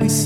might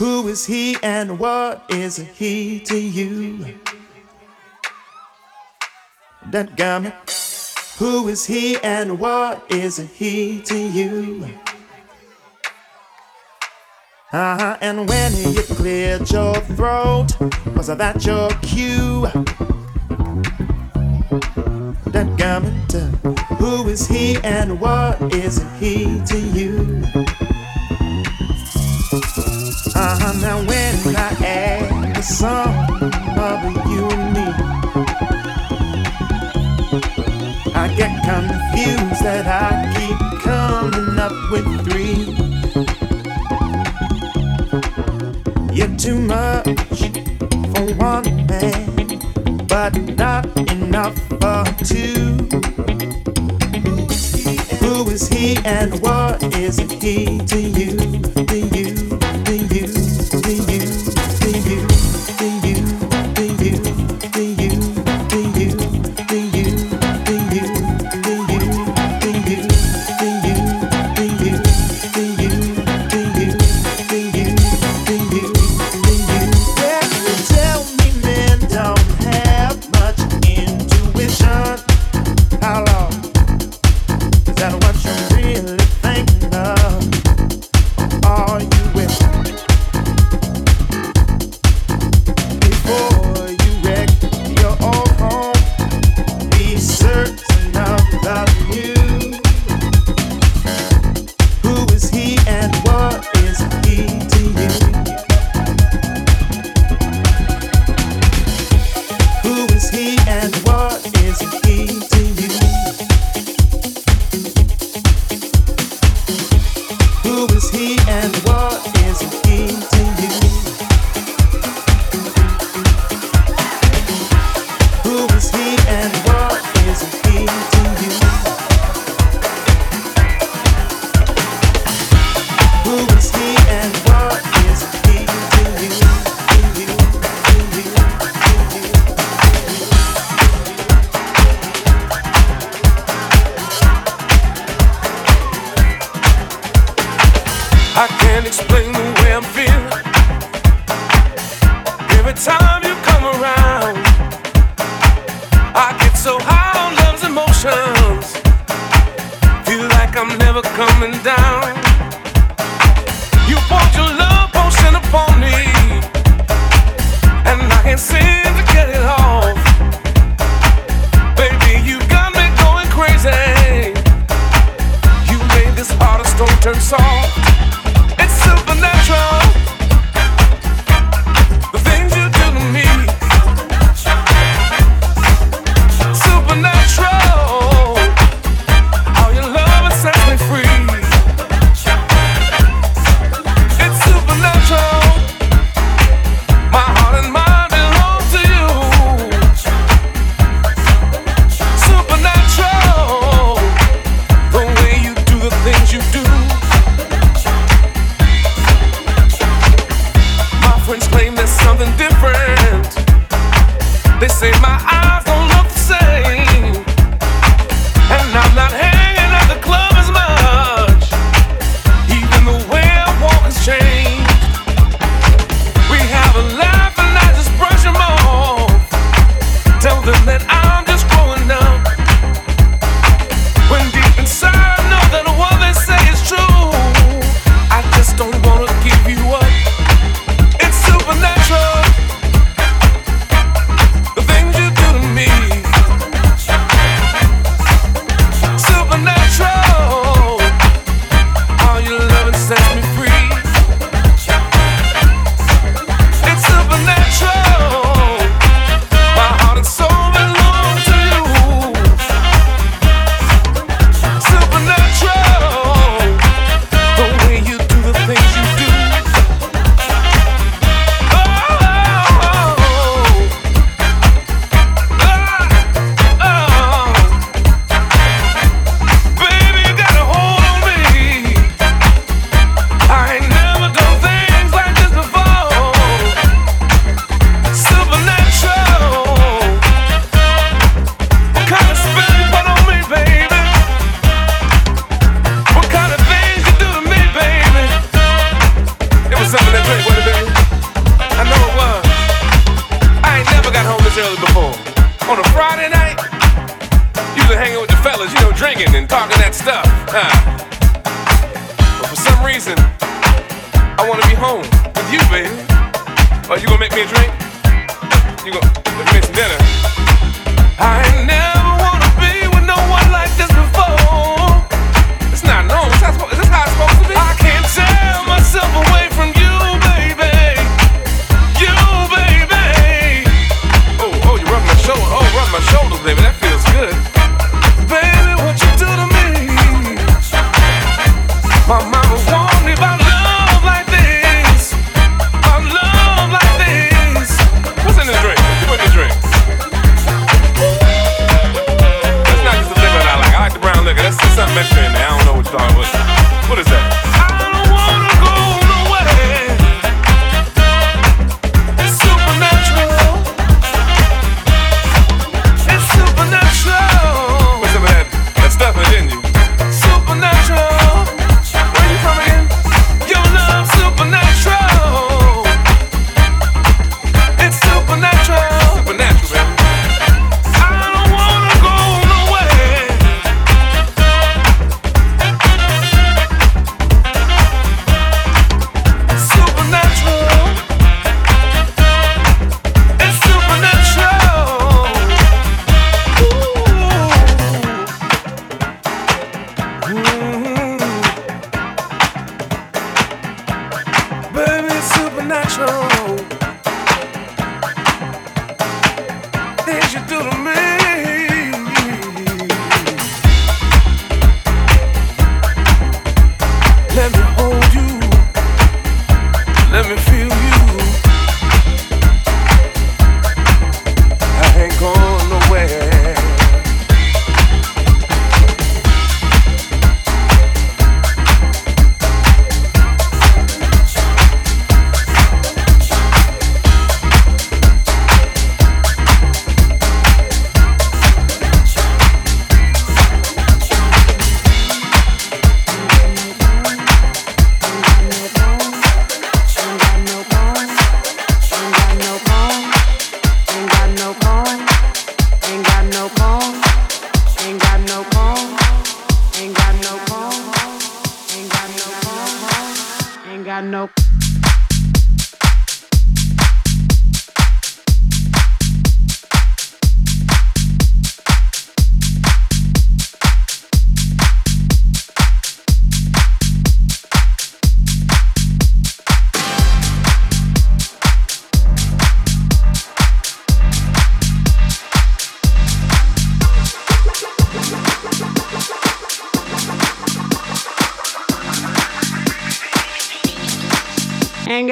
Who is he and what is he to you? That got. Who is he and what is he to you? Uh-huh. And when you cleared your throat, was that your cue? That garment, who is he and what is he to you? Uh huh. Now when I add the sum of you and me, I get confused that I keep coming up with three. You're too much for one man, but not enough for two. Who is he and what is he to you?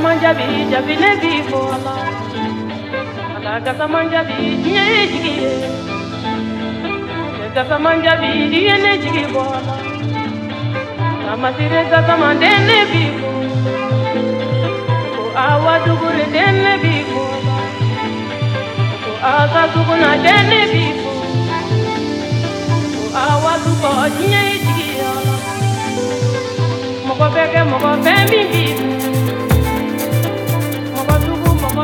samanja bi jabi ne bi ko ala ala ka samanja bi diɲɛ ye jigi ye ka samanja bi diɲɛ ala kamasire ka samaden ne bi ko ko awa dugure den ne bi ko ko aka suguna den awa dugɔ diɲɛ ala mɔgɔ bɛ kɛ.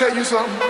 tell you something?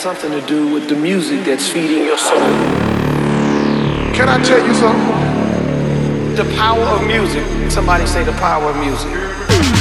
something to do with the music that's feeding your soul. Can I tell you something? The power of music. Somebody say the power of music.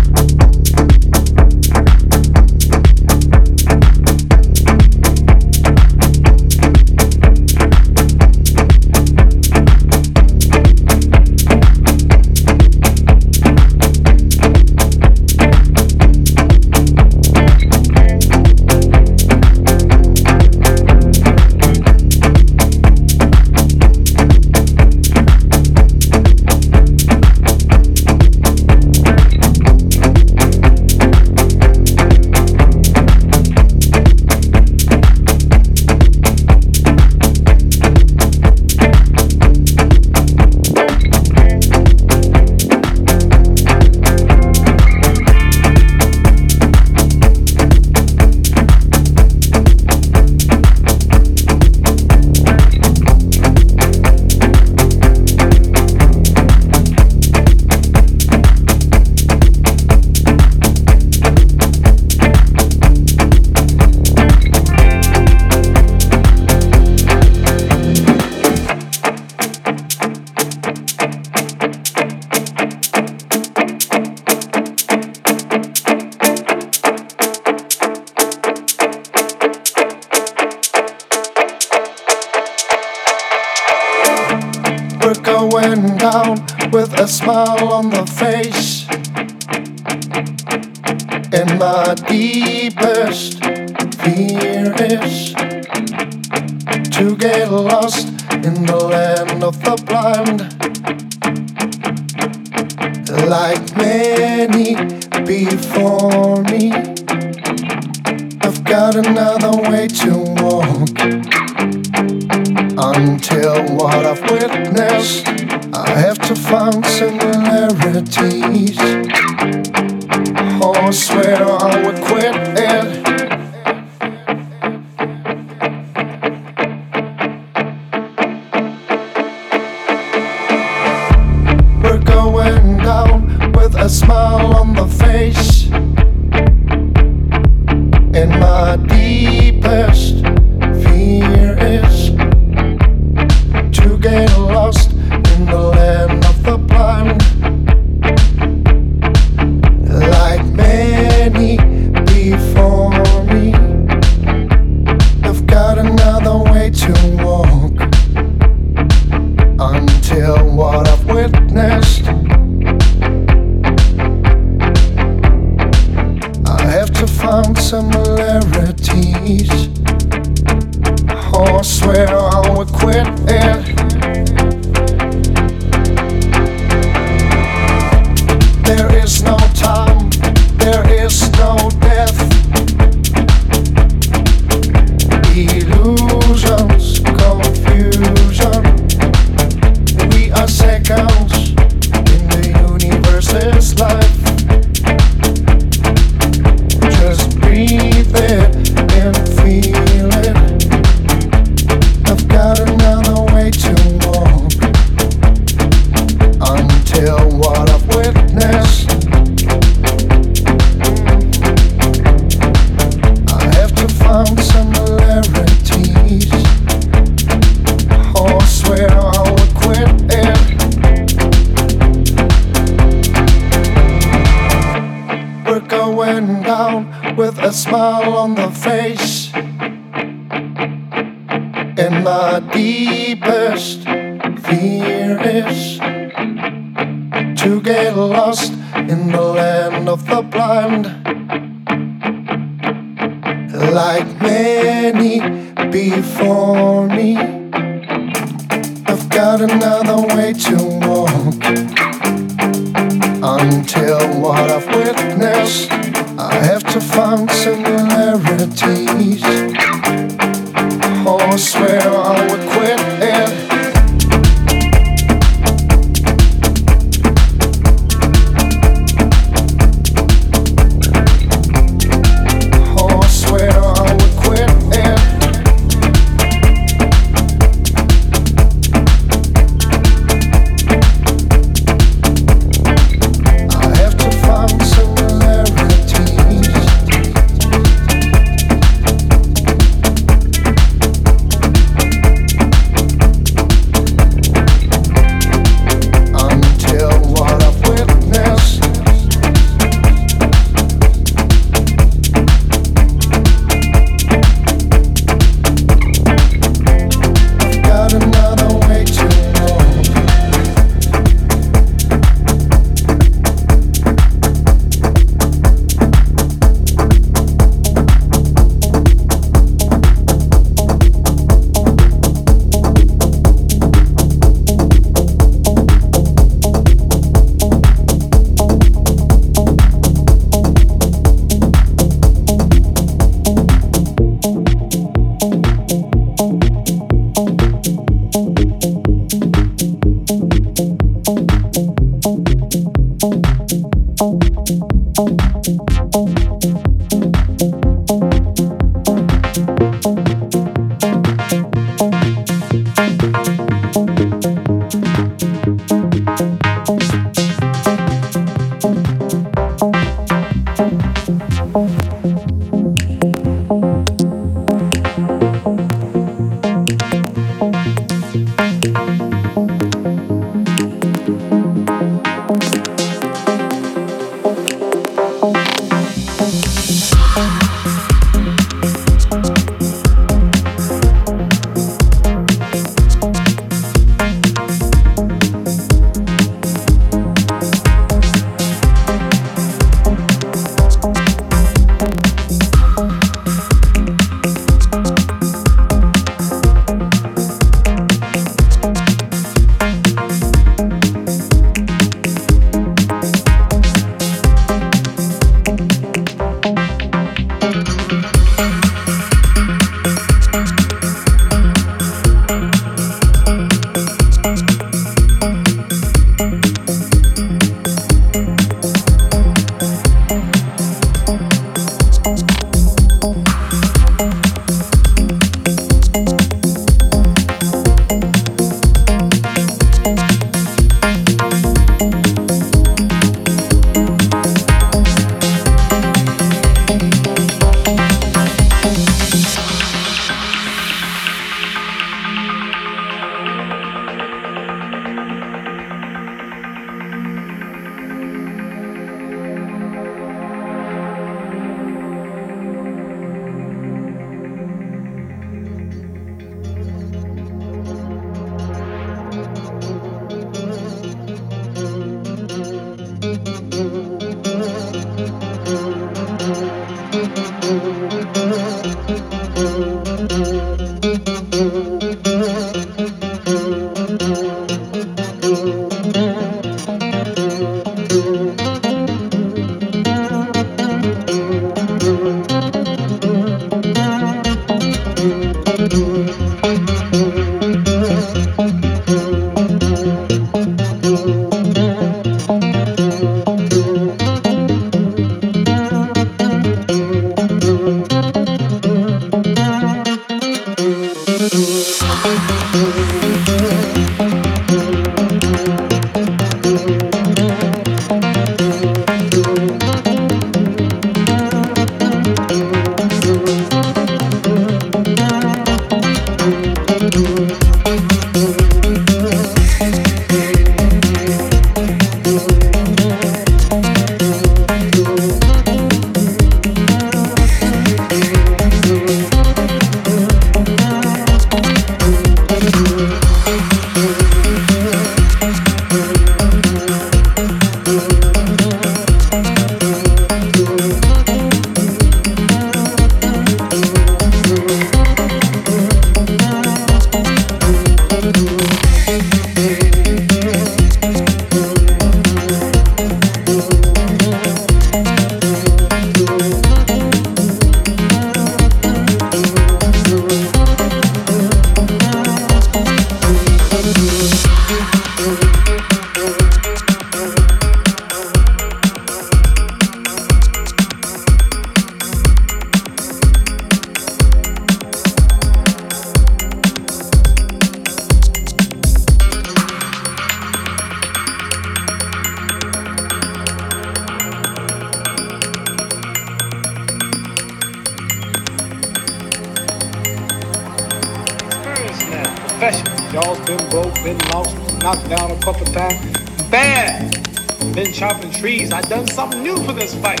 I done something new for this fight.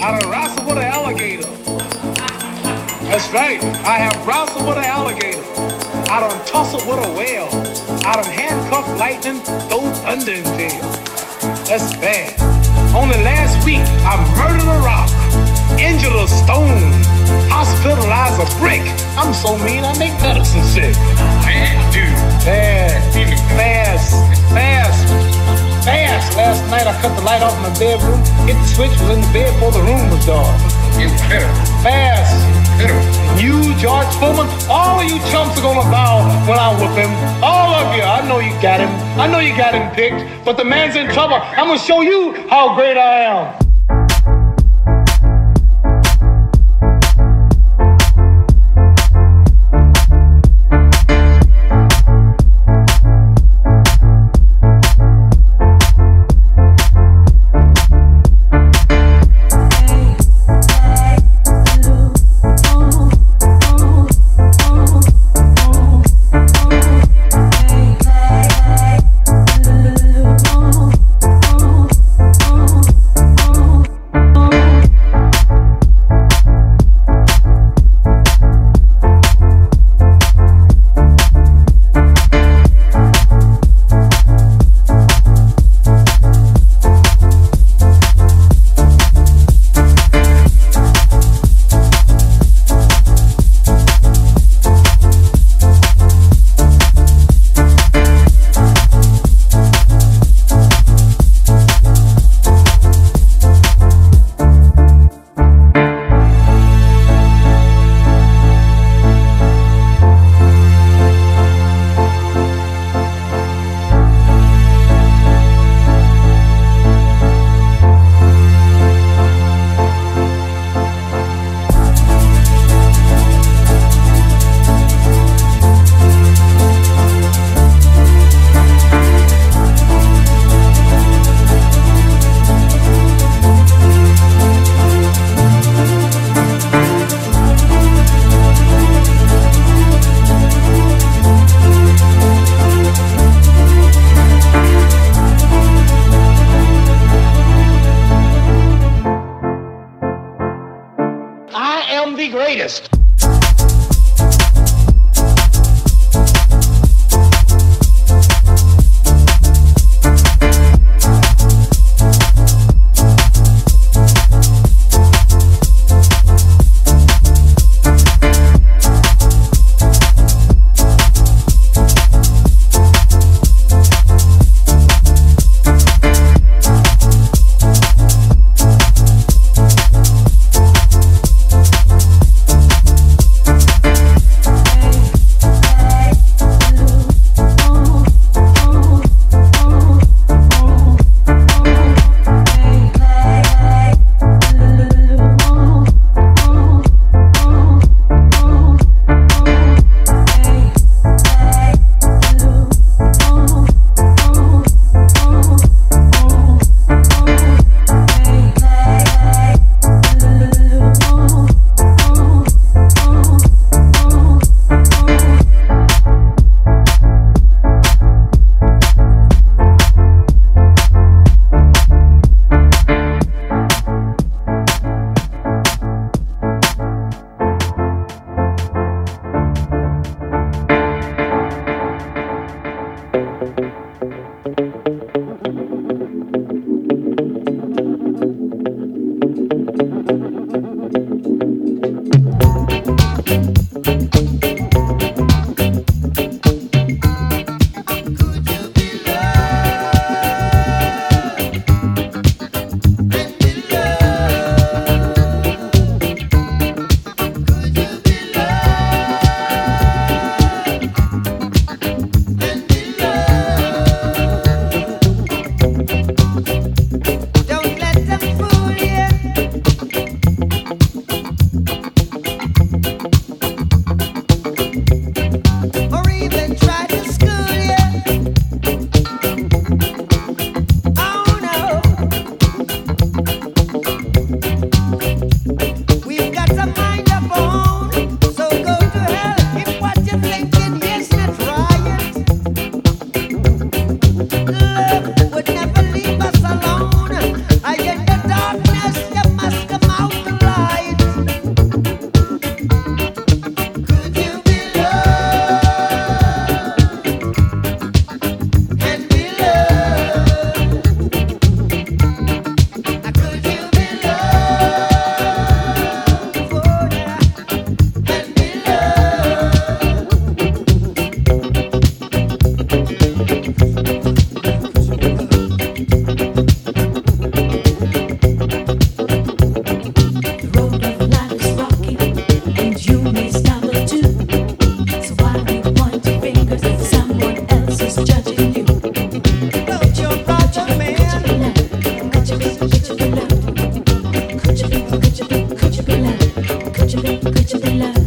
I done wrestled with an alligator. That's right. I have wrestled with an alligator. I done tussled with a whale. I done handcuffed lightning, throw thunder in jail. That's bad. Only last week, I murdered a rock, injured a stone, hospitalized a brick. I'm so mean, I make medicine sick. Man, dude. Fast, fast, fast, fast. Last night, I cut the light off in my bedroom, hit the switch, was in the bed before the room was dark. You hit him. Fast. You, George Foreman, all of you chumps are gonna bow when I whip him. All of you. I know you got him. I know you got him picked, but the man's in trouble. I'm gonna show you how great I am. to be loved.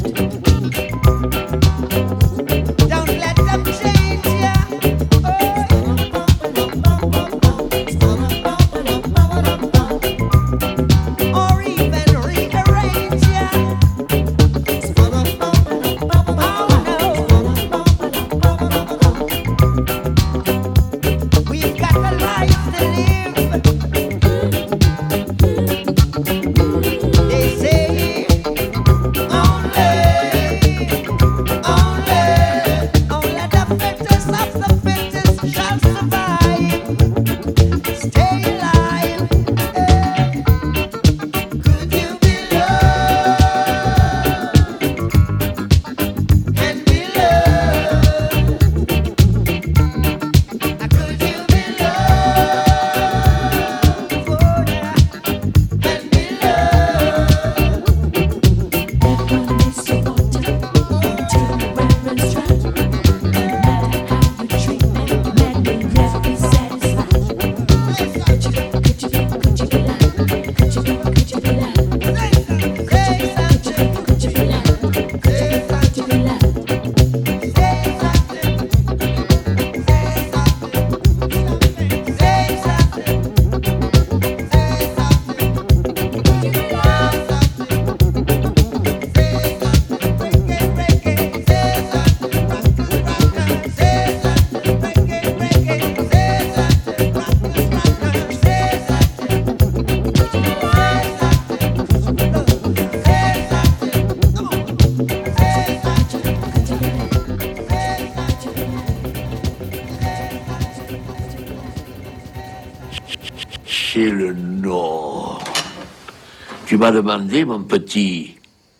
Tu m'as demandé, mon petit,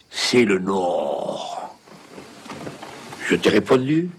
c'est le Nord. Je t'ai répondu.